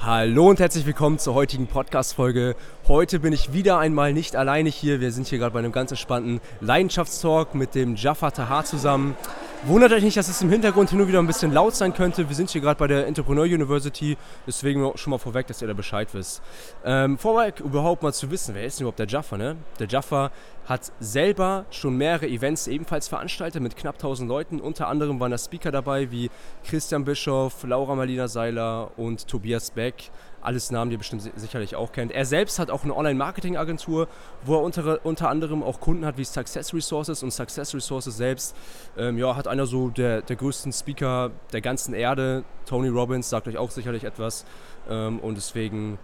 Hallo und herzlich willkommen zur heutigen Podcast-Folge. Heute bin ich wieder einmal nicht alleine hier. Wir sind hier gerade bei einem ganz entspannten Leidenschaftstalk mit dem Jaffa Tahar zusammen. Wundert euch nicht, dass es im Hintergrund hin und wieder ein bisschen laut sein könnte. Wir sind hier gerade bei der Entrepreneur University, deswegen schon mal vorweg, dass ihr da Bescheid wisst. Ähm, vorweg überhaupt mal zu wissen, wer ist denn überhaupt der Jaffa? Ne? Der Jaffa hat selber schon mehrere Events ebenfalls veranstaltet mit knapp 1000 Leuten. Unter anderem waren da Speaker dabei wie Christian Bischoff, Laura Marlina Seiler und Tobias Beck alles Namen, die ihr bestimmt sicherlich auch kennt. Er selbst hat auch eine Online-Marketing-Agentur, wo er unter, unter anderem auch Kunden hat wie Success Resources und Success Resources selbst ähm, ja, hat einer so der, der größten Speaker der ganzen Erde. Tony Robbins sagt euch auch sicherlich etwas ähm, und deswegen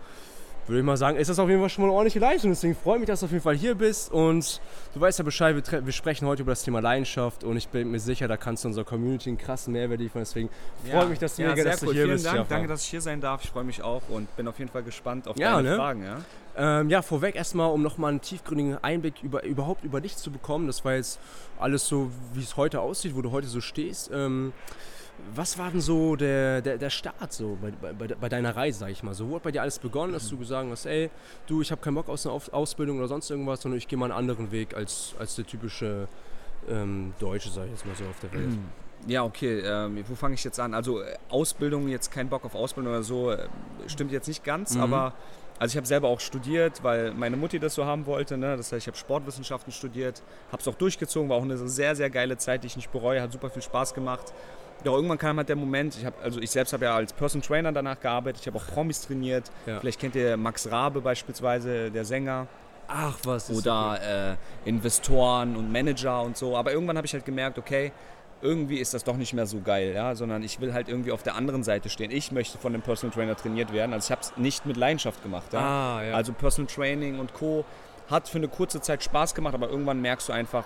würde ich mal sagen, ist das auf jeden Fall schon mal eine ordentliche Leistung. Deswegen freue ich mich, dass du auf jeden Fall hier bist. Und du weißt ja Bescheid, wir, wir sprechen heute über das Thema Leidenschaft. Und ich bin mir sicher, da kannst du unserer Community einen krassen Mehrwert liefern. Deswegen freue ich mich, dass du, ja, mega, dass cool. du hier Vielen bist. Dank. Danke, dass ich hier sein darf. Ich freue mich auch und bin auf jeden Fall gespannt auf deine ne? Fragen. Ja? Ähm, ja, vorweg erstmal, um nochmal einen tiefgründigen Einblick über, überhaupt über dich zu bekommen. Das war jetzt alles so, wie es heute aussieht, wo du heute so stehst. Ähm, was war denn so der, der, der Start so bei, bei, bei deiner Reise, sag ich mal? So, wo hat bei dir alles begonnen, dass du gesagt hast, ey, du, ich habe keinen Bock aus einer Auf- Ausbildung oder sonst irgendwas, sondern ich gehe mal einen anderen Weg als, als der typische ähm, Deutsche, sag ich jetzt mal so, auf der Welt. Ja, okay. Ähm, wo fange ich jetzt an? Also äh, Ausbildung, jetzt kein Bock auf Ausbildung oder so, äh, stimmt jetzt nicht ganz, Mhm. aber also ich habe selber auch studiert, weil meine Mutti das so haben wollte. Ne? Das heißt, ich habe Sportwissenschaften studiert, habe es auch durchgezogen, war auch eine sehr, sehr geile Zeit, die ich nicht bereue, hat super viel Spaß gemacht. Doch irgendwann kam halt der Moment, ich, hab, also ich selbst habe ja als Person Trainer danach gearbeitet, ich habe auch Promis trainiert. Ja. Vielleicht kennt ihr Max Rabe beispielsweise, der Sänger. Ach was, ist okay. oder äh, Investoren und Manager und so. Aber irgendwann habe ich halt gemerkt, okay, irgendwie ist das doch nicht mehr so geil, ja, sondern ich will halt irgendwie auf der anderen Seite stehen. Ich möchte von dem Personal Trainer trainiert werden. Also ich habe es nicht mit Leidenschaft gemacht. Ja? Ah, ja. Also Personal Training und Co. hat für eine kurze Zeit Spaß gemacht, aber irgendwann merkst du einfach,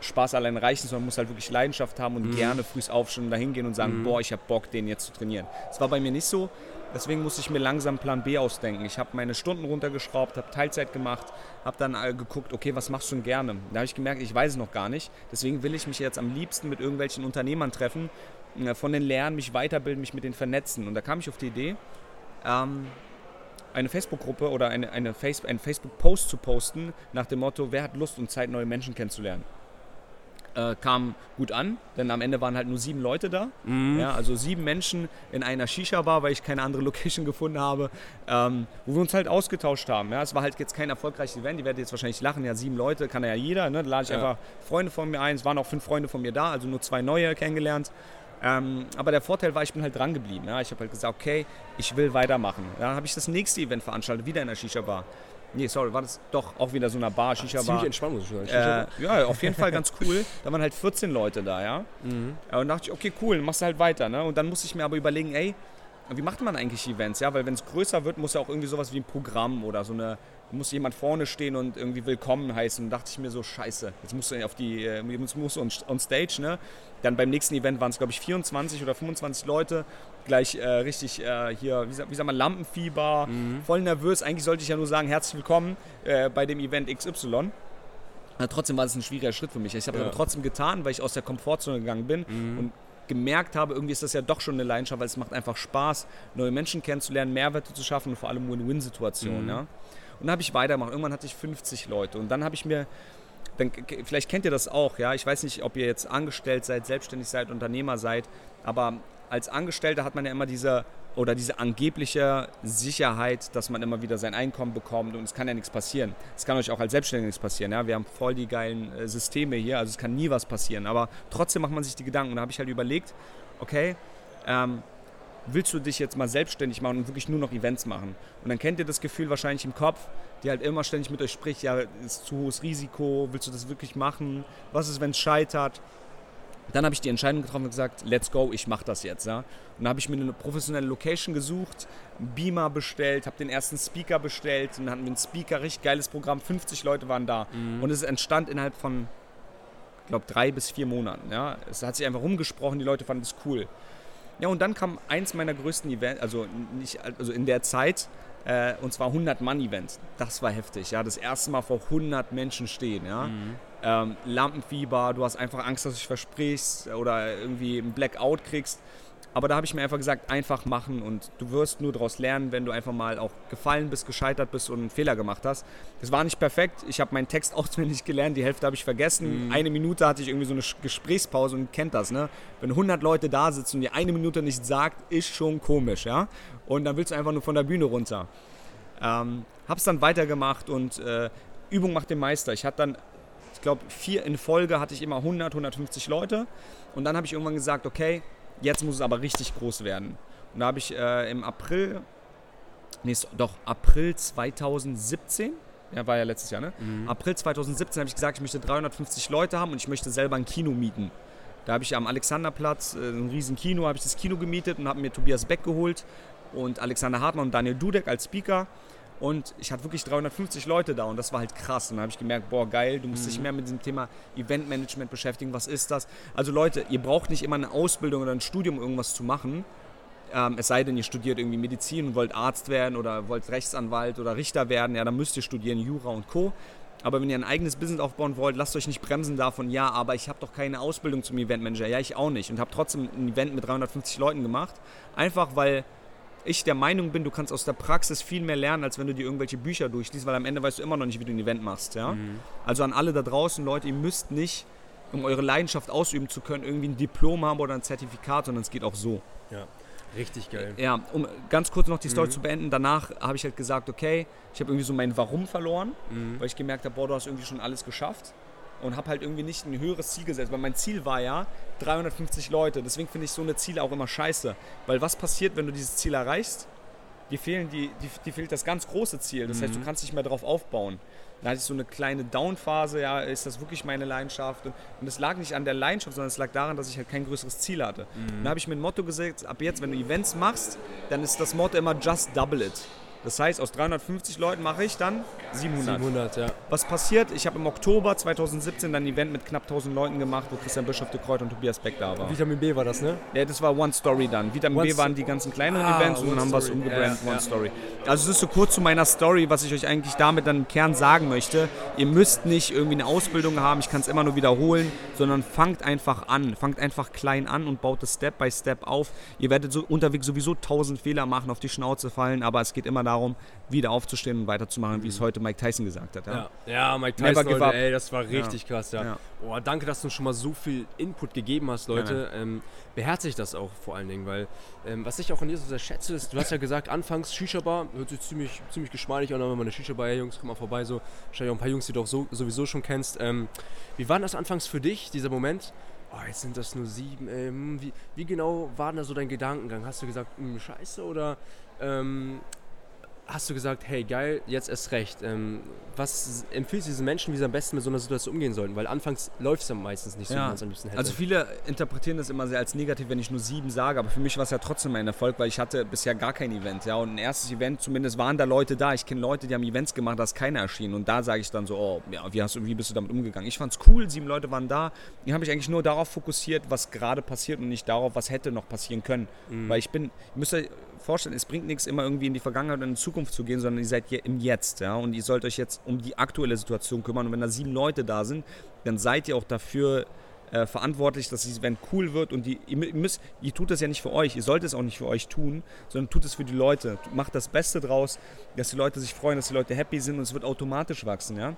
Spaß allein reicht nicht, sondern man muss halt wirklich Leidenschaft haben und Mhm. gerne früh aufstehen und dahin gehen und sagen, boah, ich habe Bock, den jetzt zu trainieren. Das war bei mir nicht so. Deswegen musste ich mir langsam Plan B ausdenken. Ich habe meine Stunden runtergeschraubt, habe Teilzeit gemacht, habe dann äh, geguckt, okay, was machst du denn gerne? Da habe ich gemerkt, ich weiß es noch gar nicht. Deswegen will ich mich jetzt am liebsten mit irgendwelchen Unternehmern treffen, äh, von denen lernen, mich weiterbilden, mich mit denen vernetzen. Und da kam ich auf die Idee, ähm, eine Facebook-Gruppe oder eine, eine Face einen Facebook-Post zu posten nach dem Motto, wer hat Lust und Zeit, neue Menschen kennenzulernen. Äh, kam gut an, denn am Ende waren halt nur sieben Leute da. Mhm. Ja, also sieben Menschen in einer Shisha-Bar, weil ich keine andere Location gefunden habe, ähm, wo wir uns halt ausgetauscht haben. Ja, es war halt jetzt kein erfolgreiches Event, die werden jetzt wahrscheinlich lachen, ja sieben Leute, kann ja jeder, ne? da lade ich Ja. einfach Freunde von mir ein, es waren auch fünf Freunde von mir da, also nur zwei neue kennengelernt. Ähm, aber der Vorteil war, ich bin halt dran geblieben. Ja? Ich habe halt gesagt, okay, ich will weitermachen. Dann habe ich das nächste Event veranstaltet, wieder in der Shisha-Bar. Nee, sorry, war das doch auch wieder so eine Bar, Shisha-Bar. Ziemlich entspannt, muss ich sagen. Äh, ja, auf jeden Fall ganz cool. Da waren halt 14 Leute da, ja. Mhm. Ja, Und dachte ich, okay, cool, dann machst du halt weiter. Ne? Und dann musste ich mir aber überlegen, ey, wie macht man eigentlich Events? Ja, weil wenn es größer wird, muss ja auch irgendwie sowas wie ein Programm oder so eine, muss jemand vorne stehen und irgendwie willkommen heißen. Und dachte ich mir so, scheiße, jetzt musst du auf die, äh, jetzt musst du on, on stage, ne? Dann beim nächsten Event waren es, glaube ich, 24 oder 25 Leute. Gleich äh, richtig äh, hier, wie, sa- wie sagt man, Lampenfieber, voll nervös. Eigentlich sollte ich ja nur sagen, herzlich willkommen äh, bei dem Event XY. Aber trotzdem war es ein schwieriger Schritt für mich. Ich habe es Ja. aber trotzdem getan, weil ich aus der Komfortzone gegangen bin und gemerkt habe, irgendwie ist das ja doch schon eine Leidenschaft, weil es macht einfach Spaß, neue Menschen kennenzulernen, Mehrwerte zu schaffen und vor allem Win-Win-Situationen. Mhm. Ja? Und dann habe ich weitergemacht. Irgendwann hatte ich 50 Leute und dann habe ich mir, dann, vielleicht kennt ihr das auch, ja. Ich weiß nicht, ob ihr jetzt angestellt seid, selbstständig seid, Unternehmer seid, aber als Angestellter hat man ja immer diese oder diese angebliche Sicherheit, dass man immer wieder sein Einkommen bekommt und es kann ja nichts passieren. Es kann euch auch als Selbstständiger nichts passieren. Ja? Wir haben voll die geilen äh, Systeme hier, also es kann nie was passieren. Aber trotzdem macht man sich die Gedanken. Und da habe ich halt überlegt, okay, ähm, willst du dich jetzt mal selbstständig machen und wirklich nur noch Events machen? Und dann kennt ihr das Gefühl wahrscheinlich im Kopf, die halt immer ständig mit euch spricht, ja, ist zu hohes Risiko, willst du das wirklich machen? Was ist, wenn es scheitert? Dann habe ich die Entscheidung getroffen und gesagt, let's go, ich mache das jetzt. Ja? Und dann habe ich mir eine professionelle Location gesucht, einen Beamer bestellt, habe den ersten Speaker bestellt und dann hatten wir einen Speaker, richtig geiles Programm, 50 Leute waren da. Und es entstand innerhalb von, ich glaube, drei bis vier Monaten. Ja? Es hat sich einfach rumgesprochen, die Leute fanden es cool. Ja, und dann kam eins meiner größten Events, also, nicht, also in der Zeit, äh, und zwar 100-Mann-Event. Das war heftig, ja. Das erste Mal vor 100 Menschen stehen, ja. Ähm, Lampenfieber, du hast einfach Angst, dass du dich versprichst oder irgendwie ein Blackout kriegst. Aber da habe ich mir einfach gesagt, einfach machen und du wirst nur daraus lernen, wenn du einfach mal auch gefallen bist, gescheitert bist und einen Fehler gemacht hast. Das war nicht perfekt. Ich habe meinen Text auswendig gelernt, die Hälfte habe ich vergessen. Mhm. Eine Minute hatte ich irgendwie so eine Gesprächspause und kennt das, ne? Wenn 100 Leute da sitzen und die eine Minute nicht sagt, ist schon komisch, ja? Und dann willst du einfach nur von der Bühne runter. Ähm, hab's dann weitergemacht und äh, Übung macht den Meister. Ich hatte dann, ich glaube, vier in Folge hatte ich immer 100, 150 Leute. Und dann habe ich irgendwann gesagt, okay, Jetzt muss es aber richtig groß werden. Und da habe ich äh, im April, nee, doch, April 2017, ja, war ja letztes Jahr, ne? Mhm. April 2017 habe ich gesagt, ich möchte 350 Leute haben und ich möchte selber ein Kino mieten. Da habe ich am Alexanderplatz, äh, ein riesen Kino, habe ich das Kino gemietet und habe mir Tobias Beck geholt und Alexander Hartmann und Daniel Dudek als Speaker. Und ich hatte wirklich 350 Leute da und das war halt krass. Und dann habe ich gemerkt, boah, geil, du musst mhm. dich mehr mit diesem Thema Eventmanagement beschäftigen. Was ist das? Also Leute, ihr braucht nicht immer eine Ausbildung oder ein Studium, um irgendwas zu machen. Ähm, es sei denn, ihr studiert irgendwie Medizin und wollt Arzt werden oder wollt Rechtsanwalt oder Richter werden. Ja, dann müsst ihr studieren Jura und Co. Aber wenn ihr ein eigenes Business aufbauen wollt, lasst euch nicht bremsen davon, ja, aber ich habe doch keine Ausbildung zum Eventmanager. Ja, ich auch nicht. Und habe trotzdem ein Event mit 350 Leuten gemacht. Einfach weil ich der Meinung bin, du kannst aus der Praxis viel mehr lernen, als wenn du dir irgendwelche Bücher durchliest, weil am Ende weißt du immer noch nicht, wie du ein Event machst. Ja? Mhm. Also an alle da draußen, Leute, ihr müsst nicht, um eure Leidenschaft ausüben zu können, irgendwie ein Diplom haben oder ein Zertifikat, sondern es geht auch so. Ja. Richtig geil. Ja, um ganz kurz noch die Story mhm. zu beenden. Danach habe ich halt gesagt, okay, ich habe irgendwie so mein Warum verloren, mhm. weil ich gemerkt habe, boah, du hast irgendwie schon alles geschafft und habe halt irgendwie nicht ein höheres Ziel gesetzt, weil mein Ziel war ja 350 Leute. Deswegen finde ich so eine Ziele auch immer scheiße, weil was passiert, wenn du dieses Ziel erreichst? Die fehlen die, die, die fehlt das ganz große Ziel. Das mhm. heißt, du mhm. kannst nicht mehr darauf aufbauen. Da hatte ich so eine kleine Down-Phase, ja, ist das wirklich meine Leidenschaft? Und es lag nicht an der Leidenschaft, sondern es lag daran, dass ich halt kein größeres Ziel hatte. Mhm. Da habe ich mir ein Motto gesetzt, ab jetzt, wenn du Events machst, dann ist das Motto immer just double it. Das heißt, aus 350 Leuten mache ich dann 700. 700, ja. Was passiert? Ich habe im Oktober 2017 dann ein Event mit knapp 1000 Leuten gemacht, wo Christian Bischof de Kreuz und Tobias Beck da waren. Vitamin B war das, ne? Ja, das war One Story dann. Vitamin One B waren die ganzen kleineren ah, Events und dann haben wir es umgebrannt, ja, One ja. Story. Also es ist so kurz zu meiner Story, was ich euch eigentlich damit dann im Kern sagen möchte. Ihr müsst nicht irgendwie eine Ausbildung haben, ich kann es immer nur wiederholen, sondern fangt einfach an. Fangt einfach klein an und baut es Step by Step auf. Ihr werdet so unterwegs sowieso tausend Fehler machen, auf die Schnauze fallen, aber es geht immer darum, wieder aufzustehen und weiterzumachen, wie es mhm. heute Mike Tyson gesagt hat. Ja, ja, ja Mike Tyson, Leute, ey, das war richtig ja. krass, ja. ja. Oh, danke, dass du schon mal so viel Input gegeben hast, Leute. Ähm, beherzigt das auch vor allen Dingen, weil ähm, was ich auch an dir so sehr schätze, ist, du hast ja gesagt, anfangs Shisha-Bar, hört sich ziemlich, ziemlich geschmeidig an, wenn man eine Shisha-Bar, hey, Jungs, komm mal vorbei, so. Wahrscheinlich auch ein paar Jungs, die du auch so, sowieso schon kennst. Ähm, wie war das anfangs für dich, dieser Moment? Oh, jetzt sind das nur sieben. Ey, hm, wie, wie, genau war da so dein Gedankengang? Hast du gesagt, hm, scheiße oder ähm, hast du gesagt, hey geil, jetzt erst recht. Ähm, was empfiehlst du diesen Menschen, wie sie am besten mit so einer Situation umgehen sollten? Weil anfangs läuft es ja meistens nicht so, ja. wie man es am liebsten hätte. Also viele interpretieren das immer sehr als negativ, wenn ich nur sieben sage, aber für mich war es ja trotzdem ein Erfolg, weil ich hatte bisher gar kein Event. Ja? Und ein erstes Event, zumindest waren da Leute da. Ich kenne Leute, die haben Events gemacht, da ist keiner erschienen. Und da sage ich dann so, oh, ja, wie, hast du, wie bist du damit umgegangen? Ich fand es cool, sieben Leute waren da. Ich habe mich eigentlich nur darauf fokussiert, was gerade passiert und nicht darauf, was hätte noch passieren können. Mhm. Weil ich bin, ich müsste vorstellen, es bringt nichts, immer irgendwie in die Vergangenheit und in die Zukunft zu gehen, sondern ihr seid im Jetzt. Ja? Und ihr sollt euch jetzt um die aktuelle Situation kümmern. Und wenn da sieben Leute da sind, dann seid ihr auch dafür äh, verantwortlich, dass dieses Event cool wird. Und die, ihr, müsst, ihr tut das ja nicht für euch, ihr sollt es auch nicht für euch tun, sondern tut es für die Leute. Macht das Beste draus, dass die Leute sich freuen, dass die Leute happy sind und es wird automatisch wachsen. Ja?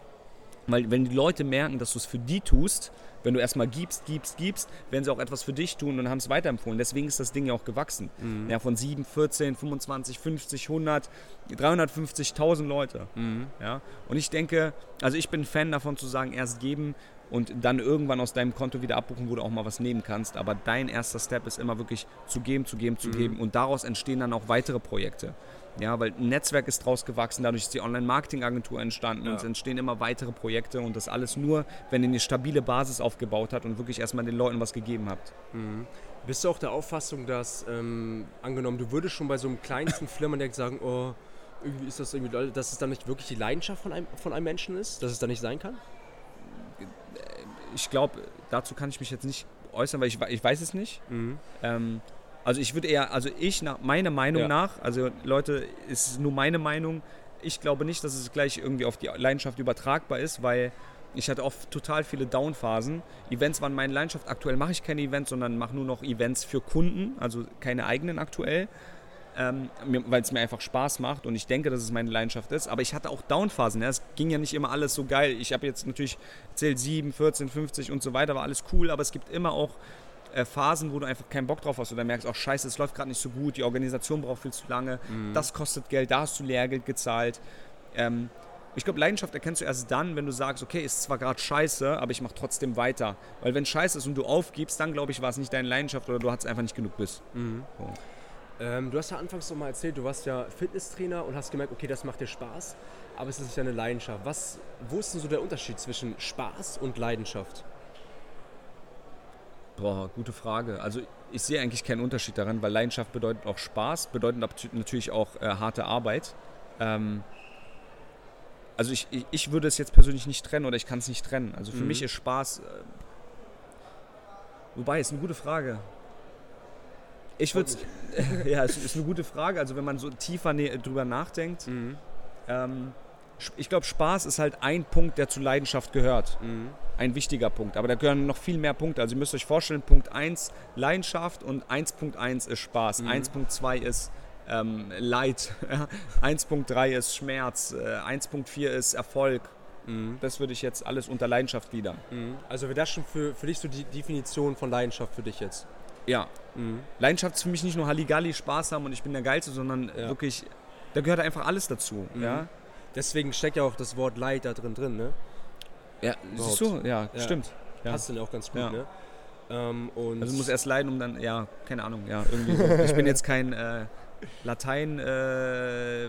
Weil wenn die Leute merken, dass du es für die tust, wenn du erstmal gibst, gibst, gibst, werden sie auch etwas für dich tun und haben es weiterempfohlen. Deswegen ist das Ding ja auch gewachsen. Mhm. Ja, von 7, 14, 25, 50, 100, 350.000 Leute. Mhm. Ja? Und ich denke, also ich bin Fan davon zu sagen, erst geben und dann irgendwann aus deinem Konto wieder abbuchen, wo du auch mal was nehmen kannst. Aber dein erster Step ist immer wirklich zu geben, zu geben, zu mhm. geben. Und daraus entstehen dann auch weitere Projekte. Ja, weil ein Netzwerk ist draus gewachsen, dadurch ist die Online-Marketing-Agentur entstanden ja. und es entstehen immer weitere Projekte und das alles nur, wenn ihr eine stabile Basis aufgebaut habt und wirklich erstmal den Leuten was gegeben habt. Mhm. Bist du auch der Auffassung, dass, ähm, angenommen, du würdest schon bei so einem kleinsten Firmendeck sagen, oh, irgendwie ist das irgendwie, dass es dann nicht wirklich die Leidenschaft von einem, von einem Menschen ist, dass es dann nicht sein kann? Ich glaube, dazu kann ich mich jetzt nicht äußern, weil ich, ich weiß es nicht. Mhm. Ähm, also ich würde eher, also ich, nach meiner Meinung ja. nach, also Leute, ist nur meine Meinung, ich glaube nicht, dass es gleich irgendwie auf die Leidenschaft übertragbar ist, weil ich hatte oft total viele Downphasen. Events waren meine Leidenschaft. Aktuell mache ich keine Events, sondern mache nur noch Events für Kunden, also keine eigenen aktuell, ähm, weil es mir einfach Spaß macht und ich denke, dass es meine Leidenschaft ist. Aber ich hatte auch Downphasen. Ja. Es ging ja nicht immer alles so geil. Ich habe jetzt natürlich erzählt 7, 14, 50 und so weiter, war alles cool, aber es gibt immer auch äh, Phasen, wo du einfach keinen Bock drauf hast oder merkst, auch scheiße, es läuft gerade nicht so gut, die Organisation braucht viel zu lange, mhm. das kostet Geld, da hast du Lehrgeld gezahlt. Ähm, ich glaube, Leidenschaft erkennst du erst dann, wenn du sagst, okay, ist zwar gerade scheiße, aber ich mache trotzdem weiter. Weil wenn scheiße ist und du aufgibst, dann glaube ich, war es nicht deine Leidenschaft oder du hattest einfach nicht genug Biss. Mhm. So. Ähm, du hast ja anfangs noch mal erzählt, du warst ja Fitnesstrainer und hast gemerkt, okay, das macht dir Spaß, aber es ist ja eine Leidenschaft. Was, wo ist denn so der Unterschied zwischen Spaß und Leidenschaft? Boah, gute Frage. Also ich sehe eigentlich keinen Unterschied daran, weil Leidenschaft bedeutet auch Spaß, bedeutet natürlich auch äh, harte Arbeit. Ähm, also ich, ich, würde es jetzt persönlich nicht trennen oder ich kann es nicht trennen. Also für mhm. mich ist Spaß. Äh, wobei, ist eine gute Frage. Ich würde ja, es ist eine gute Frage. Also wenn man so tiefer drüber nachdenkt, mhm. ähm, ich glaube, Spaß ist halt ein Punkt, der zu Leidenschaft gehört. Mhm. Ein wichtiger Punkt. Aber da gehören noch viel mehr Punkte. Also ihr müsst euch vorstellen, Punkt 1 Leidenschaft und 1.1 ist Spaß. Mhm. 1.2 ist ähm, Leid. 1.3 ist Schmerz. Äh, 1.4 ist Erfolg. Mhm. Das würde ich jetzt alles unter Leidenschaft gliedern. Mhm. Also wäre das schon für, für dich so die Definition von Leidenschaft für dich jetzt? Ja. Mhm. Leidenschaft ist für mich nicht nur Halligalli, Spaß haben und ich bin der Geilste, sondern ja. wirklich, da gehört einfach alles dazu. Mhm. Ja? Deswegen steckt ja auch das Wort Leid da drin drin, ne? Ja, Überhaupt. siehst du? Ja, ja. stimmt. Ja. Passt dann auch ganz gut, ja. ne? Ähm, also du musst erst leiden, um dann, ja, keine Ahnung, ja, irgendwie. Ich bin jetzt kein äh, Latein äh,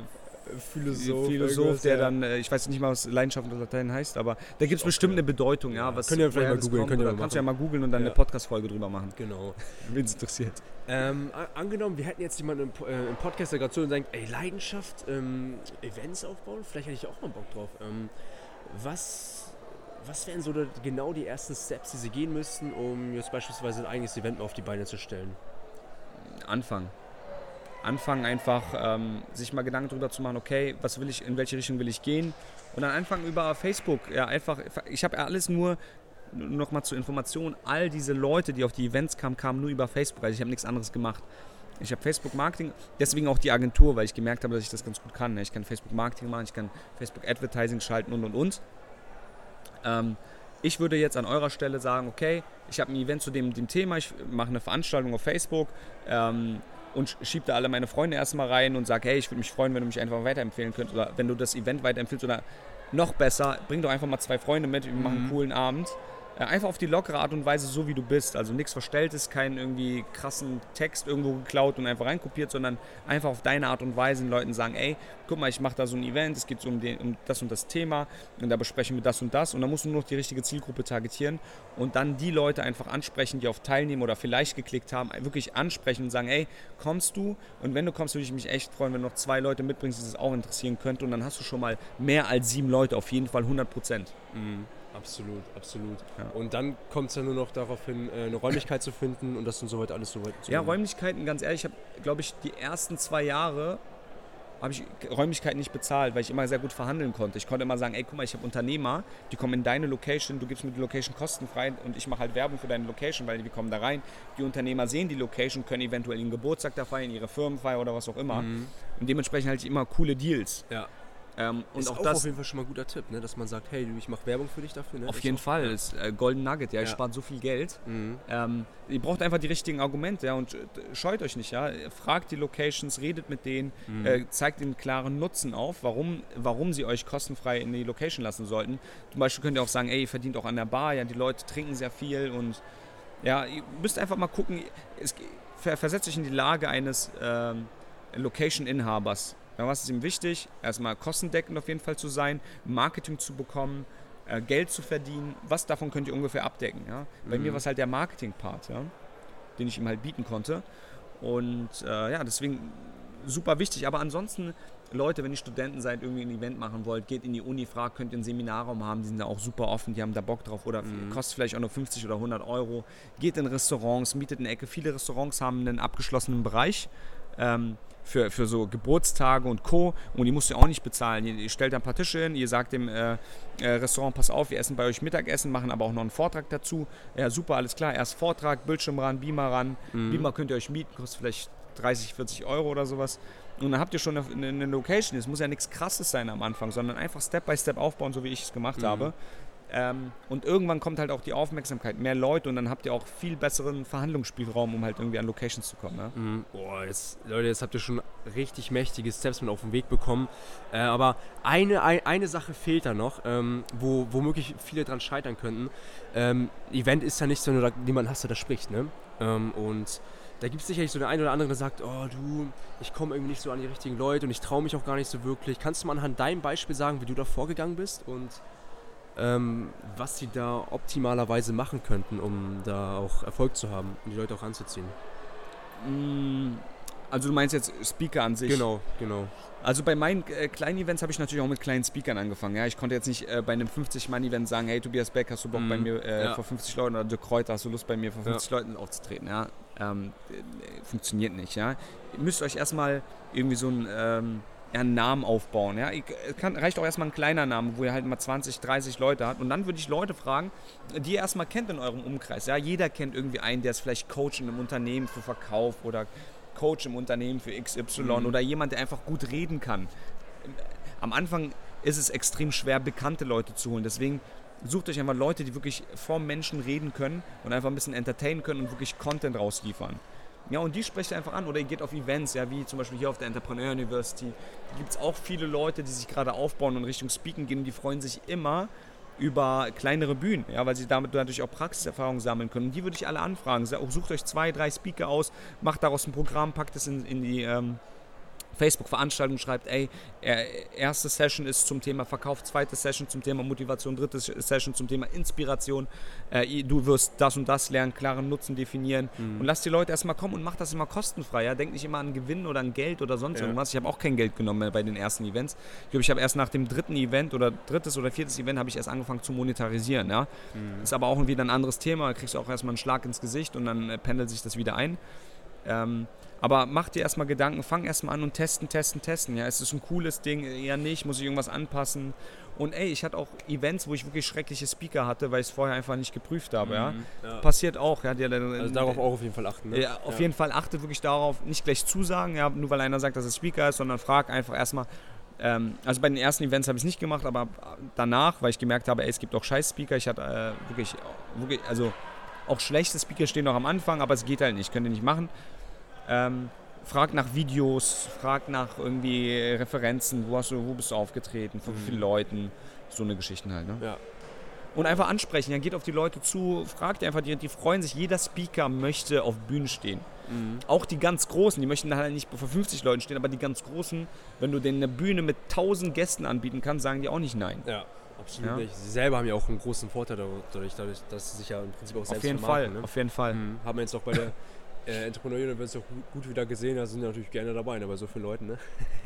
Philosoph, Philosoph der ja. dann, äh, ich weiß nicht mal, was Leidenschaft unter Latein heißt, aber da gibt es bestimmt eine Bedeutung, ja. Was Könnt ihr vielleicht mal googeln, ihr mal Kannst du ja mal googeln und dann ja. eine Podcast-Folge drüber machen. Genau. Wen es interessiert. Ähm, angenommen, wir hätten jetzt jemanden im, äh, im Podcast, der gerade so und sagt, ey, Leidenschaft, ähm, Events aufbauen, vielleicht hätte ich auch mal Bock drauf. Ähm, was, was wären so genau die ersten Steps, die sie gehen müssten, um jetzt beispielsweise ein eigenes Event mal auf die Beine zu stellen? Anfangen anfangen einfach ähm, sich mal Gedanken darüber zu machen, okay, was will ich, in welche Richtung will ich gehen und dann anfangen über Facebook, ja einfach, ich habe alles nur noch mal zur Information, all diese Leute, die auf die Events kamen, kamen nur über Facebook, also ich habe nichts anderes gemacht. Ich habe Facebook Marketing, deswegen auch die Agentur, weil ich gemerkt habe, dass ich das ganz gut kann. Ich kann Facebook Marketing machen, ich kann Facebook Advertising schalten und und und. Ähm, ich würde jetzt an eurer Stelle sagen, okay, ich habe ein Event zu dem, dem Thema, ich mache eine Veranstaltung auf Facebook. Ähm, und schiebe da alle meine Freunde erstmal rein und sage, hey, ich würde mich freuen, wenn du mich einfach weiterempfehlen könntest oder wenn du das Event weiterempfiehlst oder noch besser, bring doch einfach mal zwei Freunde mit, wir machen einen mhm. coolen Abend. Einfach auf die lockere Art und Weise, so wie du bist. Also nichts Verstelltes, keinen irgendwie krassen Text irgendwo geklaut und einfach reinkopiert, sondern einfach auf deine Art und Weise den Leuten sagen, ey, guck mal, ich mache da so ein Event, es geht so um, den, um das und das Thema und da besprechen wir das und das und dann musst du nur noch die richtige Zielgruppe targetieren und dann die Leute einfach ansprechen, die auf Teilnehmen oder vielleicht geklickt haben, wirklich ansprechen und sagen, ey, kommst du? Und wenn du kommst, würde ich mich echt freuen, wenn du noch zwei Leute mitbringst, die das auch interessieren könnte und dann hast du schon mal mehr als sieben Leute, auf jeden Fall 100 Prozent. Mhm. Absolut, absolut. Ja. Und dann kommt es ja nur noch darauf hin, äh, eine Räumlichkeit zu finden und das und soweit alles soweit zu Ja, Räumlichkeiten, ganz ehrlich, ich habe, glaube ich, die ersten zwei Jahre habe ich Räumlichkeiten nicht bezahlt, weil ich immer sehr gut verhandeln konnte. Ich konnte immer sagen, ey, guck mal, ich habe Unternehmer, die kommen in deine Location, du gibst mir die Location kostenfrei und ich mache halt Werbung für deine Location, weil die kommen da rein. Die Unternehmer sehen die Location, können eventuell ihren Geburtstag da feiern, ihre Firmenfeier oder was auch immer. Mhm. Und dementsprechend halt immer coole Deals. Ja. Ähm, und ist auch, auch das auf jeden Fall schon mal ein guter Tipp, ne? dass man sagt, hey, ich mache Werbung für dich dafür. Ne? Auf jeden auch, Fall, ja. ist äh, Golden Nugget, ja, ja. ihr spart so viel Geld. Mhm. Ähm, ihr braucht einfach die richtigen Argumente, ja, und äh, scheut euch nicht, ja. Fragt die Locations, redet mit denen, mhm. äh, zeigt ihnen klaren Nutzen auf, warum, warum sie euch kostenfrei in die Location lassen sollten. Zum Beispiel könnt ihr auch sagen, ey, ihr verdient auch an der Bar, ja, die Leute trinken sehr viel und ja, ihr müsst einfach mal gucken, es, versetzt euch in die Lage eines ähm, Location-Inhabers. Ja, was ist ihm wichtig? Erstmal kostendeckend auf jeden Fall zu sein, Marketing zu bekommen, äh, Geld zu verdienen. Was davon könnt ihr ungefähr abdecken? Ja? Bei mhm. mir war es halt der Marketing-Part, ja? den ich ihm halt bieten konnte. Und äh, ja, deswegen super wichtig. Aber ansonsten, Leute, wenn ihr Studenten seid, irgendwie ein Event machen wollt, geht in die Uni, fragt, könnt ihr einen Seminarraum haben, die sind da auch super offen, die haben da Bock drauf oder mhm. kostet vielleicht auch nur 50 oder 100 Euro. Geht in Restaurants, mietet eine Ecke. Viele Restaurants haben einen abgeschlossenen Bereich. Ähm, für, für so Geburtstage und Co. Und die musst du auch nicht bezahlen. Ihr, ihr stellt ein paar Tische hin, ihr sagt dem äh, äh, Restaurant, pass auf, wir essen bei euch Mittagessen, machen aber auch noch einen Vortrag dazu. Ja, super, alles klar. Erst Vortrag, Bildschirm ran, Beamer ran. Mhm. Beamer könnt ihr euch mieten, kostet vielleicht 30, 40 Euro oder sowas. Und dann habt ihr schon eine, eine Location. Es muss ja nichts Krasses sein am Anfang, sondern einfach Step by Step aufbauen, so wie ich es gemacht mhm. habe. Ähm, und irgendwann kommt halt auch die Aufmerksamkeit, mehr Leute und dann habt ihr auch viel besseren Verhandlungsspielraum, um halt irgendwie an Locations zu kommen. Ne? Mhm. Boah, jetzt, Leute, jetzt habt ihr schon richtig mächtige Steps mit auf den Weg bekommen. Äh, aber eine, ein, eine Sache fehlt da noch, ähm, wo womöglich viele dran scheitern könnten. Ähm, Event ist ja nicht so, wenn du da niemanden hast, der da spricht. Ne? Ähm, und da gibt es sicherlich so den einen oder anderen, der sagt, oh du, ich komme irgendwie nicht so an die richtigen Leute und ich traue mich auch gar nicht so wirklich. Kannst du mal anhand deinem Beispiel sagen, wie du da vorgegangen bist und ähm, was sie da optimalerweise machen könnten, um da auch Erfolg zu haben und die Leute auch anzuziehen. Mm, also du meinst jetzt Speaker an sich? Genau, genau. Also bei meinen äh, kleinen Events habe ich natürlich auch mit kleinen Speakern angefangen. Ja, ich konnte jetzt nicht äh, bei einem 50-Mann-Event sagen, hey Tobias Beck, hast du Bock mm, bei mir äh, ja. vor 50 Leuten oder Dirk Kräuter, hast du Lust bei mir vor 50 ja. Leuten aufzutreten? Ja, ähm, äh, funktioniert nicht. Ja, ihr müsst euch erstmal irgendwie so ein ähm, einen Namen aufbauen. Ja? Kann, reicht auch erstmal ein kleiner Name, wo ihr halt mal 20, 30 Leute habt. Und dann würde ich Leute fragen, die ihr erstmal kennt in eurem Umkreis. Ja? Jeder kennt irgendwie einen, der ist vielleicht Coach in einem Unternehmen für Verkauf oder Coach im Unternehmen für XY mhm. oder jemand, der einfach gut reden kann. Am Anfang ist es extrem schwer, bekannte Leute zu holen. Deswegen sucht euch einfach Leute, die wirklich vor Menschen reden können und einfach ein bisschen entertainen können und wirklich Content rausliefern. Ja, und die sprecht ihr einfach an oder ihr geht auf Events, ja, wie zum Beispiel hier auf der Entrepreneur University. Da gibt es auch viele Leute, die sich gerade aufbauen und Richtung Speaking gehen die freuen sich immer über kleinere Bühnen, ja, weil sie damit natürlich auch Praxiserfahrung sammeln können. Und die würde ich alle anfragen. Sucht euch zwei, drei Speaker aus, macht daraus ein Programm, packt es in, in die ähm, Facebook-Veranstaltung schreibt, ey, erste Session ist zum Thema Verkauf, zweite Session zum Thema Motivation, dritte Session zum Thema Inspiration. Äh, du wirst das und das lernen, klaren Nutzen definieren mhm. und lass die Leute erstmal kommen und mach das immer kostenfrei. Ja? Denk nicht immer an Gewinn oder an Geld oder sonst ja. irgendwas. Ich habe auch kein Geld genommen bei den ersten Events. Ich glaube, ich habe erst nach dem dritten Event oder drittes oder viertes Event habe ich erst angefangen zu monetarisieren. Ja? Mhm. Ist aber auch wieder ein anderes Thema. Da kriegst du auch erstmal einen Schlag ins Gesicht und dann äh, pendelt sich das wieder ein. Ähm, aber mach dir erstmal Gedanken, fang erstmal an und testen, testen, testen. Ja, ist es ein cooles Ding? Ja, nicht, muss ich irgendwas anpassen? Und ey, ich hatte auch Events, wo ich wirklich schreckliche Speaker hatte, weil ich es vorher einfach nicht geprüft habe. Mhm, ja. ja. Passiert auch. Ja, der, also darauf auch auf jeden Fall achten. Ne? Ja, auf ja. jeden Fall achte wirklich darauf, nicht gleich zusagen, ja, nur weil einer sagt, dass es Speaker ist, sondern frag einfach erstmal. Ähm, also bei den ersten Events habe ich es nicht gemacht, aber danach, weil ich gemerkt habe, ey, es gibt auch scheiß Speaker. Ich hatte äh, wirklich, wirklich, also auch schlechte Speaker stehen noch am Anfang, aber es geht halt nicht, könnt ihr nicht machen. Ähm, frag nach Videos, frag nach irgendwie Referenzen, wo, hast du, wo bist du aufgetreten, von mhm. wie vielen Leuten, so eine Geschichten halt. Ne? Ja. Und einfach ansprechen, ja, geht auf die Leute zu, fragt einfach, die, die freuen sich, jeder Speaker möchte auf Bühnen stehen. Mhm. Auch die ganz Großen, die möchten halt nicht vor 50 Leuten stehen, aber die ganz Großen, wenn du denen eine Bühne mit 1000 Gästen anbieten kannst, sagen die auch nicht nein. Ja. Absolut ja. nicht. Sie selber haben ja auch einen großen Vorteil dadurch, dadurch dass sie sich ja im Prinzip auch selbst Auf jeden Fall, ne? auf jeden Fall. Mhm. Haben wir jetzt auch bei der äh, Entrepreneur University auch gut, wieder gesehen, da sind natürlich gerne dabei, ne, bei so vielen Leuten. Ne?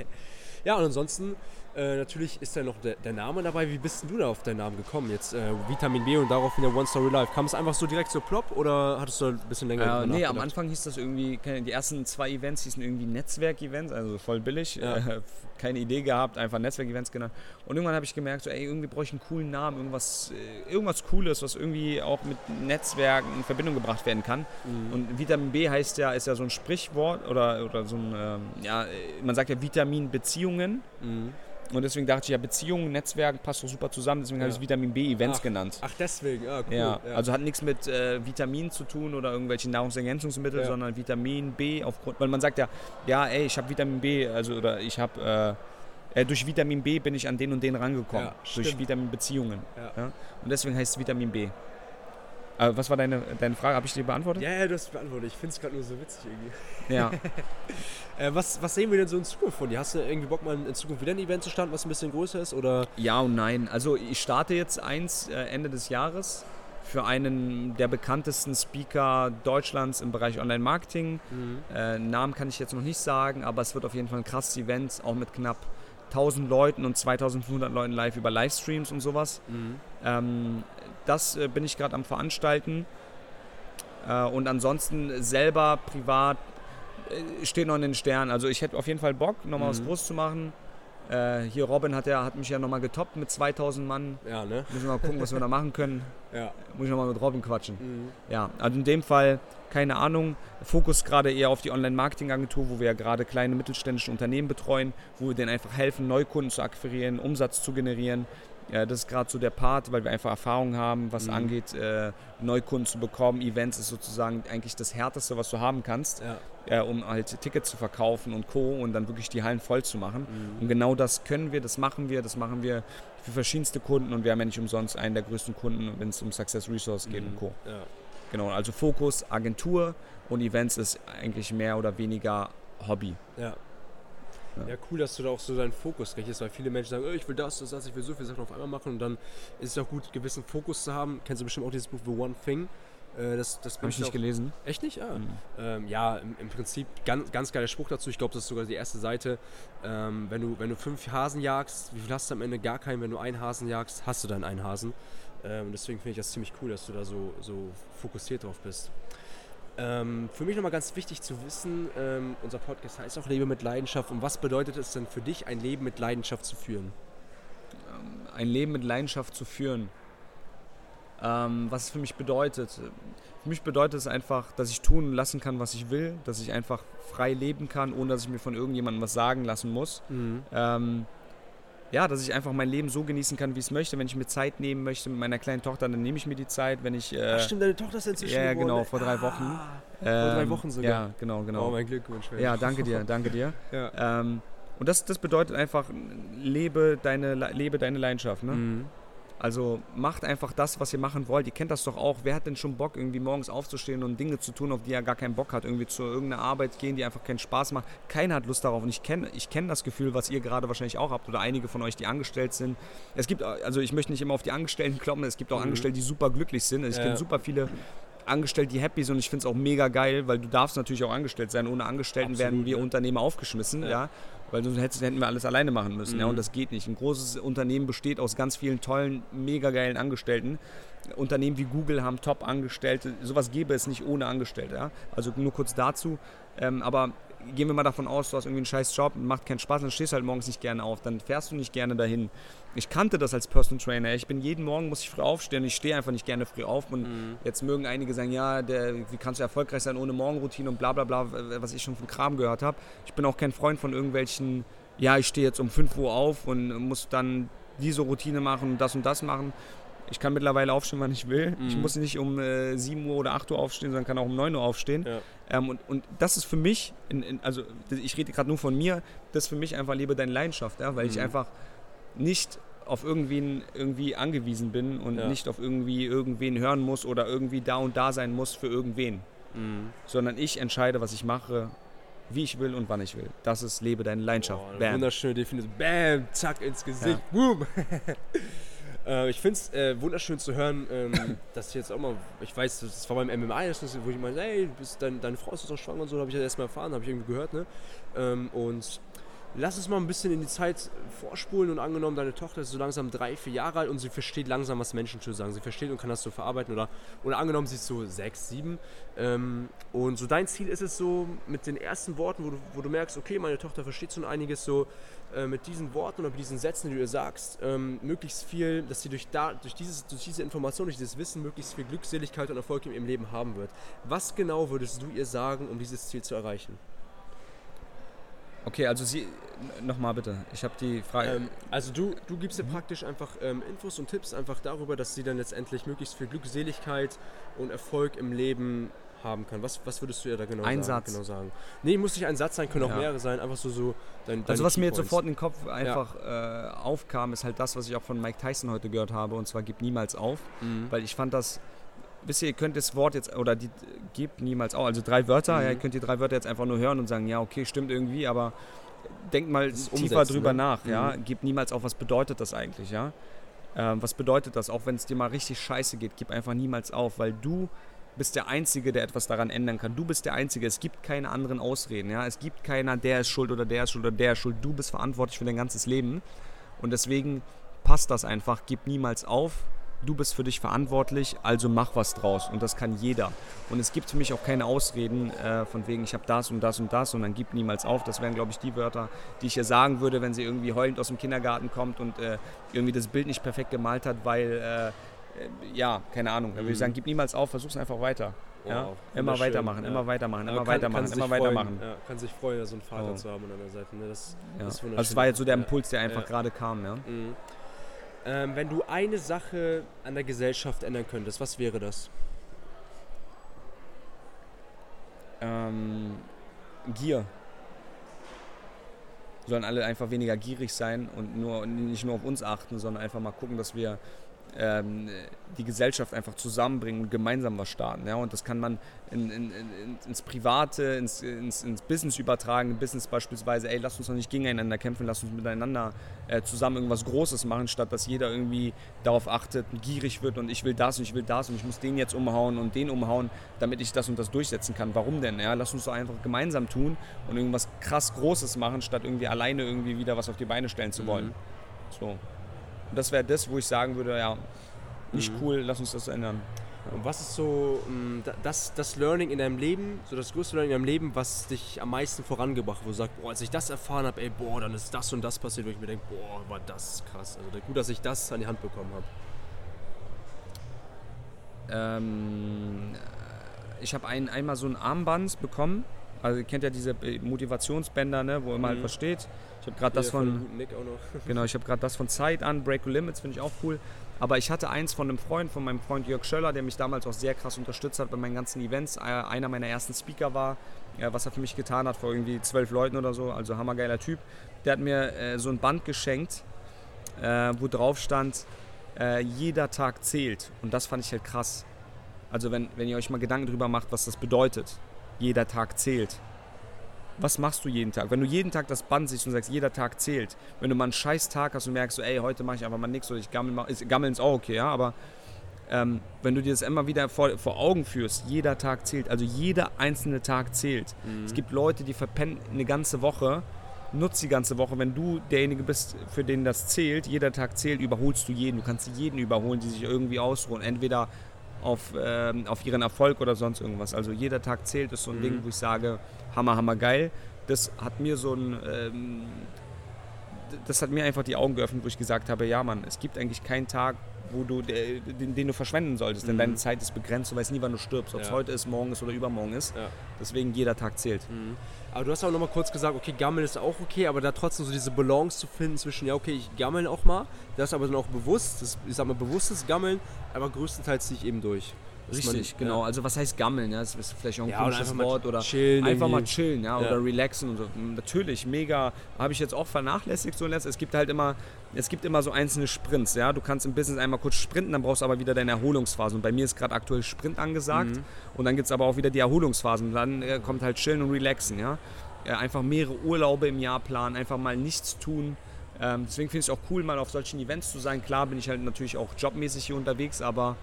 ja, und ansonsten äh, natürlich ist da noch der, der, Name dabei. Wie bist denn du da auf deinen Namen gekommen? Jetzt äh, Vitamin B und darauf wieder One Story Life. Kam es einfach so direkt so plopp oder hattest du ein bisschen länger äh, Nee, am Anfang hieß das irgendwie, die ersten zwei Events hießen irgendwie Netzwerk-Events, also voll billig. Ja. Äh, keine Idee gehabt, einfach Netzwerk-Events genannt. Und irgendwann habe ich gemerkt, so, ey, irgendwie brauche ich einen coolen Namen, irgendwas, äh, irgendwas Cooles, was irgendwie auch mit Netzwerken in Verbindung gebracht werden kann. Mhm. Und Vitamin B heißt ja, ist ja so ein Sprichwort oder, oder so ein, ähm, ja, man sagt ja Vitamin Beziehungen. Mhm. Und deswegen dachte ich, ja, Beziehungen, Netzwerken passt doch super zusammen. Deswegen ja. habe ich es Vitamin B Events ach, genannt. Ach, deswegen, ah, cool. Ja, ja. also hat nichts mit äh, Vitamin zu tun oder irgendwelchen Nahrungsergänzungsmitteln, ja. sondern Vitamin B aufgrund, weil man sagt ja, ja, ey, ich habe Vitamin B, also oder ich habe äh, äh, durch Vitamin B bin ich an den und den rangekommen. durch Vitamin Beziehungen. Und deswegen heißt es Vitamin B. Aber was war deine, deine Frage? Habe ich dir beantwortet? Ja, ja, du hast beantwortet. Ich finde es gerade nur so witzig irgendwie. Ja. äh, was, was sehen wir denn so in Zukunft von dir? Hast du irgendwie Bock, mal in Zukunft wieder ein Event zu starten, was ein bisschen größer ist? Oder? Ja und nein. Also ich starte jetzt eins äh, Ende des Jahres für einen der bekanntesten Speaker Deutschlands im Bereich Online-Marketing. Mhm. Äh, Namen kann ich jetzt noch nicht sagen, aber es wird auf jeden Fall ein krasses Event, auch mit knapp 1000 Leuten und 2500 Leuten live über Livestreams und sowas. Mhm. Ähm, das äh, bin ich gerade am Veranstalten. Äh, und ansonsten selber privat Äh, steht noch in den Sternen. Also ich hätte auf jeden Fall Bock, nochmal mhm. was groß zu machen. Äh, hier Robin hat, ja, hat mich ja nochmal getoppt mit 2000 Mann. Ja, ne? Müssen wir mal gucken, was wir da machen können. Ja. Muss ich nochmal mit Robin quatschen. Mhm. Ja, also in dem Fall, keine Ahnung, Fokus gerade eher auf die Online-Marketing-Agentur, wo wir ja gerade kleine mittelständische Unternehmen betreuen, wo wir denen einfach helfen, Neukunden zu akquirieren, Umsatz zu generieren. Ja, das ist gerade so der Part, weil wir einfach Erfahrung haben, was mhm. angeht, äh, Neukunden zu bekommen. Events ist sozusagen eigentlich das Härteste, was du haben kannst, ja. äh, um halt Tickets zu verkaufen und Co. und dann wirklich die Hallen voll zu machen. Mhm. Und genau das können wir, das machen wir, das machen wir für verschiedenste Kunden und wir haben ja nicht umsonst einen der größten Kunden, wenn es um Success Resource geht mhm. und Co. Ja. Genau, also Fokus, Agentur und Events ist eigentlich mehr oder weniger Hobby. Ja. Ja. cool, dass du da auch so deinen Fokus richtest, weil viele Menschen sagen, oh, ich will das, das, das, ich will so viele Sachen auf einmal machen und dann ist es auch gut, gewissen Fokus zu haben. Kennst du bestimmt auch dieses Buch The One Thing? Äh, das das habe ich nicht gelesen. Echt nicht? Ah. Mhm. Ähm, ja, im, im, Prinzip ganz, ganz geiler Spruch dazu. Ich glaube, das ist sogar die erste Seite. Ähm, wenn, du, wenn du fünf Hasen jagst, wie viel hast du am Ende? Gar keinen. Wenn du einen Hasen jagst, hast du dann einen Hasen. Ähm, deswegen finde ich das ziemlich cool, dass du da so, so fokussiert drauf bist. Ähm, für mich nochmal ganz wichtig zu wissen, ähm, unser Podcast heißt auch Lebe mit Leidenschaft. Und was bedeutet es denn für dich, ein Leben mit Leidenschaft zu führen? Ähm, ein Leben mit Leidenschaft zu führen. Ähm, was es für mich bedeutet. Für mich bedeutet es einfach, dass ich tun lassen kann, was ich will, dass ich einfach frei leben kann, ohne dass ich mir von irgendjemandem was sagen lassen muss. Mhm ähm, ja, dass ich einfach mein Leben so genießen kann, wie ich es möchte. Wenn ich mir Zeit nehmen möchte mit meiner kleinen Tochter, dann nehme ich mir die Zeit. Wenn ich, äh, Ach stimmt, deine Tochter ist inzwischen Ja, genau, vor drei Wochen. Ah, vor drei ähm, Wochen sogar. Ja, genau, genau. Oh, mein Glückwunsch. Ja, danke dir, danke dir. ja. Ähm, und das, das bedeutet einfach, lebe deine, lebe deine Leidenschaft. Ne? Mhm. Also macht einfach das, was ihr machen wollt. Ihr kennt das doch auch. Wer hat denn schon Bock, irgendwie morgens aufzustehen und Dinge zu tun, auf die er gar keinen Bock hat? Irgendwie zu irgendeiner Arbeit gehen, die einfach keinen Spaß macht. Keiner hat Lust darauf. Und ich kenne ich kenn das Gefühl, was ihr gerade wahrscheinlich auch habt oder einige von euch, die angestellt sind. Es gibt, also ich möchte nicht immer auf die Angestellten kloppen. Es gibt auch mhm. Angestellte, die super glücklich sind. Also ich ja. kenne super viele angestellt, die happy sind und ich finde es auch mega geil, weil du darfst natürlich auch angestellt sein. Ohne Angestellten Absolut, werden wir ja. Unternehmer aufgeschmissen, ja. ja weil sonst hätten wir alles alleine machen müssen. Mhm. Ja, und das geht nicht. Ein großes Unternehmen besteht aus ganz vielen tollen, mega geilen Angestellten. Unternehmen wie Google haben Top-Angestellte. Sowas gäbe es nicht ohne Angestellte. Ja? Also nur kurz dazu. Ähm, aber gehen wir mal davon aus, du hast irgendwie einen scheiß Job, macht keinen Spaß, dann stehst du halt morgens nicht gerne auf, dann fährst du nicht gerne dahin. Ich kannte das als Personal Trainer. Ich bin jeden Morgen, muss ich früh aufstehen, ich stehe einfach nicht gerne früh auf. Und mhm. jetzt mögen einige sagen, ja, der, wie kannst du erfolgreich sein ohne Morgenroutine und bla bla bla, was ich schon von Kram gehört habe. Ich bin auch kein Freund von irgendwelchen, ja, ich stehe jetzt um 5 Uhr auf und muss dann diese Routine machen und das und das machen. Ich kann mittlerweile aufstehen, wann ich will. Mhm. Ich muss nicht um äh, 7 Uhr oder 8 Uhr aufstehen, sondern kann auch um 9 Uhr aufstehen. Ja. Ähm, und, und das ist für mich, in, in, also ich rede gerade nur von mir, das ist für mich einfach lebe deine Leidenschaft, ja? weil mhm. ich einfach nicht auf irgendwen irgendwie angewiesen bin und ja. nicht auf irgendwie irgendwen hören muss oder irgendwie da und da sein muss für irgendwen. Mhm. Sondern ich entscheide, was ich mache, wie ich will und wann ich will. Das ist lebe deine Leidenschaft. Oh, Bam. Wunderschöne Definition. Bam, zack ins Gesicht. Ja. Boom. Äh, ich finde es äh, wunderschön zu hören, ähm, dass ich jetzt auch mal, ich weiß, das war beim MMA, wo ich meine, hey, bist dein, deine Frau ist doch schwanger und so, habe ich ja erst mal erfahren, habe ich irgendwie gehört, ne? Ähm, und lass uns mal ein bisschen in die Zeit vorspulen und angenommen, deine Tochter ist so langsam drei, vier Jahre alt und sie versteht langsam, was Menschen zu sagen. Sie versteht und kann das so verarbeiten oder, oder angenommen, sie ist so sechs, sieben. Ähm, und so dein Ziel ist es so, mit den ersten Worten, wo du, wo du merkst, okay, meine Tochter versteht so einiges, so äh, mit diesen Worten oder mit diesen Sätzen, die du ihr sagst, ähm, möglichst viel, dass sie durch, da, durch, dieses, durch diese Information, durch dieses Wissen möglichst viel Glückseligkeit und Erfolg in ihrem Leben haben wird. Was genau würdest du ihr sagen, um dieses Ziel zu erreichen? Okay, also Sie, nochmal bitte, ich habe die Frage. Ähm, also du, du gibst ihr praktisch einfach ähm, Infos und Tipps einfach darüber, dass sie dann letztendlich möglichst viel Glückseligkeit und Erfolg im Leben haben kann. Was, was würdest du ihr da genau, ein sagen, Satz. genau sagen? Nee, muss nicht ein Satz sein, können auch ja. mehrere sein, einfach so, so dein, Also was mir jetzt sofort in den Kopf einfach ja. äh, aufkam, ist halt das, was ich auch von Mike Tyson heute gehört habe, und zwar gib niemals auf, mhm. weil ich fand das wisst ihr, ihr könnt das Wort jetzt, oder die gebt niemals auf, also drei Wörter, mhm. ja, ihr könnt die drei Wörter jetzt einfach nur hören und sagen, ja, okay, stimmt irgendwie, aber denkt mal tiefer drüber ne? nach, ja, mhm. gebt niemals auf, was bedeutet das eigentlich, ja. Ähm, was bedeutet das, auch wenn es dir mal richtig scheiße geht, gib einfach niemals auf, weil du bist der Einzige, der etwas daran ändern kann. Du bist der Einzige. Es gibt keine anderen Ausreden. Ja? Es gibt keiner, der ist schuld oder der ist schuld oder der ist schuld. Du bist verantwortlich für dein ganzes Leben. Und deswegen passt das einfach. Gib niemals auf du bist für dich verantwortlich, also mach was draus. Und das kann jeder. Und es gibt für mich auch keine Ausreden äh, von wegen, ich habe das und das und das und dann gib niemals auf. Das wären, glaube ich, die Wörter, die ich ihr sagen würde, wenn sie irgendwie heulend aus dem Kindergarten kommt und äh, irgendwie das Bild nicht perfekt gemalt hat, weil, äh, äh ja, keine Ahnung. Dann würde ich sagen, gib niemals auf, versuch es einfach weiter. Ja? Wow, immer weitermachen, ja. immer weitermachen, immer kann, weitermachen, kann immer weitermachen. Ja, kann sich freuen, so einen Vater oh. zu haben an der Seite. Ne? Das, ja. das also es war jetzt so der Impuls, der einfach gerade kam. Ja? Mhm. Ähm, wenn du eine Sache an der Gesellschaft ändern könntest, was wäre das? Ähm, Gier. Sollen alle einfach weniger gierig sein und nur, nicht nur auf uns achten, sondern einfach mal gucken, dass wir ähm, die Gesellschaft einfach zusammenbringen und gemeinsam was starten. Ja? Und das kann man in, in, in, ins Private, ins, ins, ins, Business übertragen. Business beispielsweise, ey, lass uns doch nicht gegeneinander kämpfen, lass uns miteinander äh, zusammen irgendwas Großes machen, statt dass jeder irgendwie darauf achtet, gierig wird und ich will das und ich will das und ich muss den jetzt umhauen und den umhauen, damit ich das und das durchsetzen kann. Warum denn? Ja? Lass uns doch einfach gemeinsam tun und irgendwas krass Großes machen, statt irgendwie alleine irgendwie wieder was auf die Beine stellen zu wollen. Mhm. So. Und das wäre das, wo ich sagen würde, ja, nicht mhm. cool, lass uns das ändern. Und was ist so mm, das, das Learning in deinem Leben, so das größte Learning in deinem Leben, was dich am meisten vorangebracht hat, wo du sagst, boah, als ich das erfahren habe, ey, boah, dann ist das und das passiert, wo ich mir denke, boah, war das krass. Also gut, dass ich das an die Hand bekommen habe. Ähm, ich habe ein, einmal so ein Armband bekommen. Also ihr kennt ja diese Motivationsbänder, ne, wo immer mhm. halt was steht. Ich habe gerade das von, genau, ich habe gerade das von Zeit an, Break Limits finde ich auch cool. Aber ich hatte eins von einem Freund, von meinem Freund Jörg Schöller, der mich damals auch sehr krass unterstützt hat bei meinen ganzen Events. Äh, einer meiner ersten Speaker war, was er für mich getan hat vor irgendwie zwölf Leuten oder so. Also hammergeiler Typ. Der hat mir äh, so ein Band geschenkt, äh, wo drauf stand, äh, jeder Tag zählt. Und das fand ich halt krass. Also wenn, wenn ihr euch mal Gedanken darüber macht, was das bedeutet. Jeder Tag zählt was machst du jeden Tag? Wenn du jeden Tag das Band siehst und sagst, jeder Tag zählt, wenn du mal einen scheiß Tag hast und merkst, so, ey, heute mache ich einfach mal nichts oder ich gammel mal, ist, gammeln ist auch okay, ja, aber ähm, wenn du dir das immer wieder vor, vor Augen führst, jeder Tag zählt, also jeder einzelne Tag zählt. Mhm. Es gibt Leute, die verpennen eine ganze Woche, nutzt die ganze Woche. Wenn du derjenige bist, für den das zählt, jeder Tag zählt, überholst du jeden. Du kannst jeden überholen, die sich irgendwie ausruhen. Entweder auf, ähm, auf ihren Erfolg oder sonst irgendwas. Also jeder Tag zählt, ist so ein mhm. Ding, wo ich sage, hammer, hammer geil. Das hat mir so ein, ähm, das hat mir einfach die Augen geöffnet, wo ich gesagt habe, ja Mann, es gibt eigentlich keinen Tag, wo du, den, den du verschwenden solltest, denn mhm. deine Zeit ist begrenzt, du weißt nie, wann du stirbst, ob es ja. heute ist, morgen ist oder übermorgen ist. Ja. Deswegen jeder Tag zählt. Mhm. Aber du hast auch noch mal kurz gesagt, okay, Gammeln ist auch okay, aber da trotzdem so diese Balance zu finden zwischen, ja, okay, ich gammel auch mal, das ist aber dann auch bewusst, das, ich sag mal bewusstes Gammeln, aber größtenteils ziehe ich eben durch. Richtig, man, genau. Ja. Also was heißt gammeln? Ja? Das ist vielleicht auch ein ja, komisches Wort. Oder chillen einfach mal chillen ja? ja? oder relaxen und so. Natürlich, mega. Habe ich jetzt auch vernachlässigt so letztes. Es gibt halt immer, es gibt immer so einzelne Sprints. Ja? Du kannst im Business einmal kurz sprinten, dann brauchst du aber wieder deine Erholungsphase. Und bei mir ist gerade aktuell Sprint angesagt. Mhm. Und dann gibt es aber auch wieder die Erholungsphasen. Dann äh, kommt halt chillen und relaxen. Ja? Äh, einfach mehrere Urlaube im Jahr planen, einfach mal nichts tun. Ähm, deswegen finde ich es auch cool, mal auf solchen Events zu sein. Klar bin ich halt natürlich auch jobmäßig hier unterwegs, aber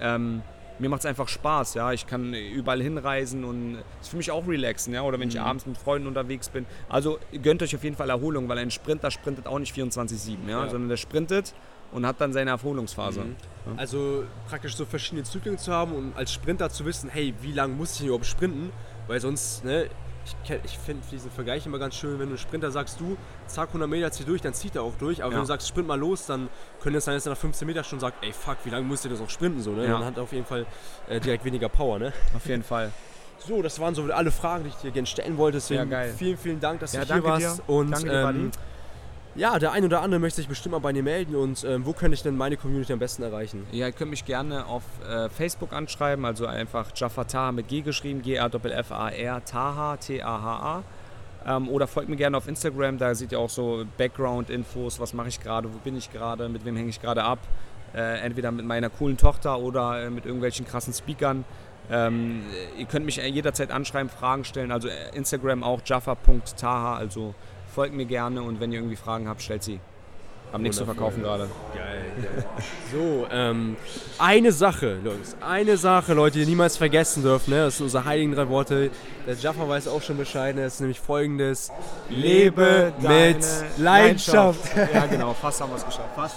ähm, mir macht es einfach Spaß, ja. Ich kann überall hinreisen und es ist für mich auch relaxen, ja. Oder wenn ich mhm. abends mit Freunden unterwegs bin. Also gönnt euch auf jeden Fall Erholung, weil ein Sprinter sprintet auch nicht 24-7, ja? ja, sondern der sprintet und hat dann seine Erholungsphase. Mhm. Ja. Also praktisch so verschiedene Zyklen zu haben und als Sprinter zu wissen, hey, wie lange muss ich überhaupt sprinten? Weil sonst, ne, ich, ich finde diesen Vergleich immer ganz schön, wenn du Sprinter sagst, du, zack, 100 Meter zieh durch, dann zieht er auch durch. Aber ja. wenn du sagst, sprint mal los, dann könnte es sein, dass er nach 15 Meter schon sagt, ey, fuck, wie lange musst du das auch sprinten? So, ne? Ja. Dann hat er auf jeden Fall äh, direkt weniger Power. Ne? Auf jeden Fall. So, das waren so alle Fragen, die ich dir gerne stellen wollte. Deswegen ja, vielen, vielen Dank, dass du hier warst. Dir. Und, danke dir, ähm, ja, der ein oder andere möchte sich bestimmt mal bei dir melden und ähm, wo könnte ich denn meine Community am besten erreichen? Ja, ihr könnt mich gerne auf äh, Facebook anschreiben, also einfach Jafar Taha mit G geschrieben, G-A-F-F-A-R, Taha, T-A-H-A. Ähm, oder folgt mir gerne auf Instagram, da seht ihr auch so Background-Infos, was mache ich gerade, wo bin ich gerade, mit wem hänge ich gerade ab. Äh, entweder mit meiner coolen Tochter oder äh, mit irgendwelchen krassen Speakern. Ähm, ihr könnt mich jederzeit anschreiben, Fragen stellen, also äh, Instagram auch jaffa.taha, also folgt mir gerne und wenn ihr irgendwie Fragen habt, stellt sie. Haben nichts zu verkaufen gerade. Geil, geil. So, ähm, eine Sache, Leute, eine Sache, Leute, die ihr niemals vergessen dürft, ne? Das sind unsere heiligen drei Worte. Der Jaffa weiß auch schon Bescheid, ne? das ist nämlich folgendes. Lebe mit Leidenschaft. Leidenschaft. Ja, genau, fast haben wir es geschafft. Fast.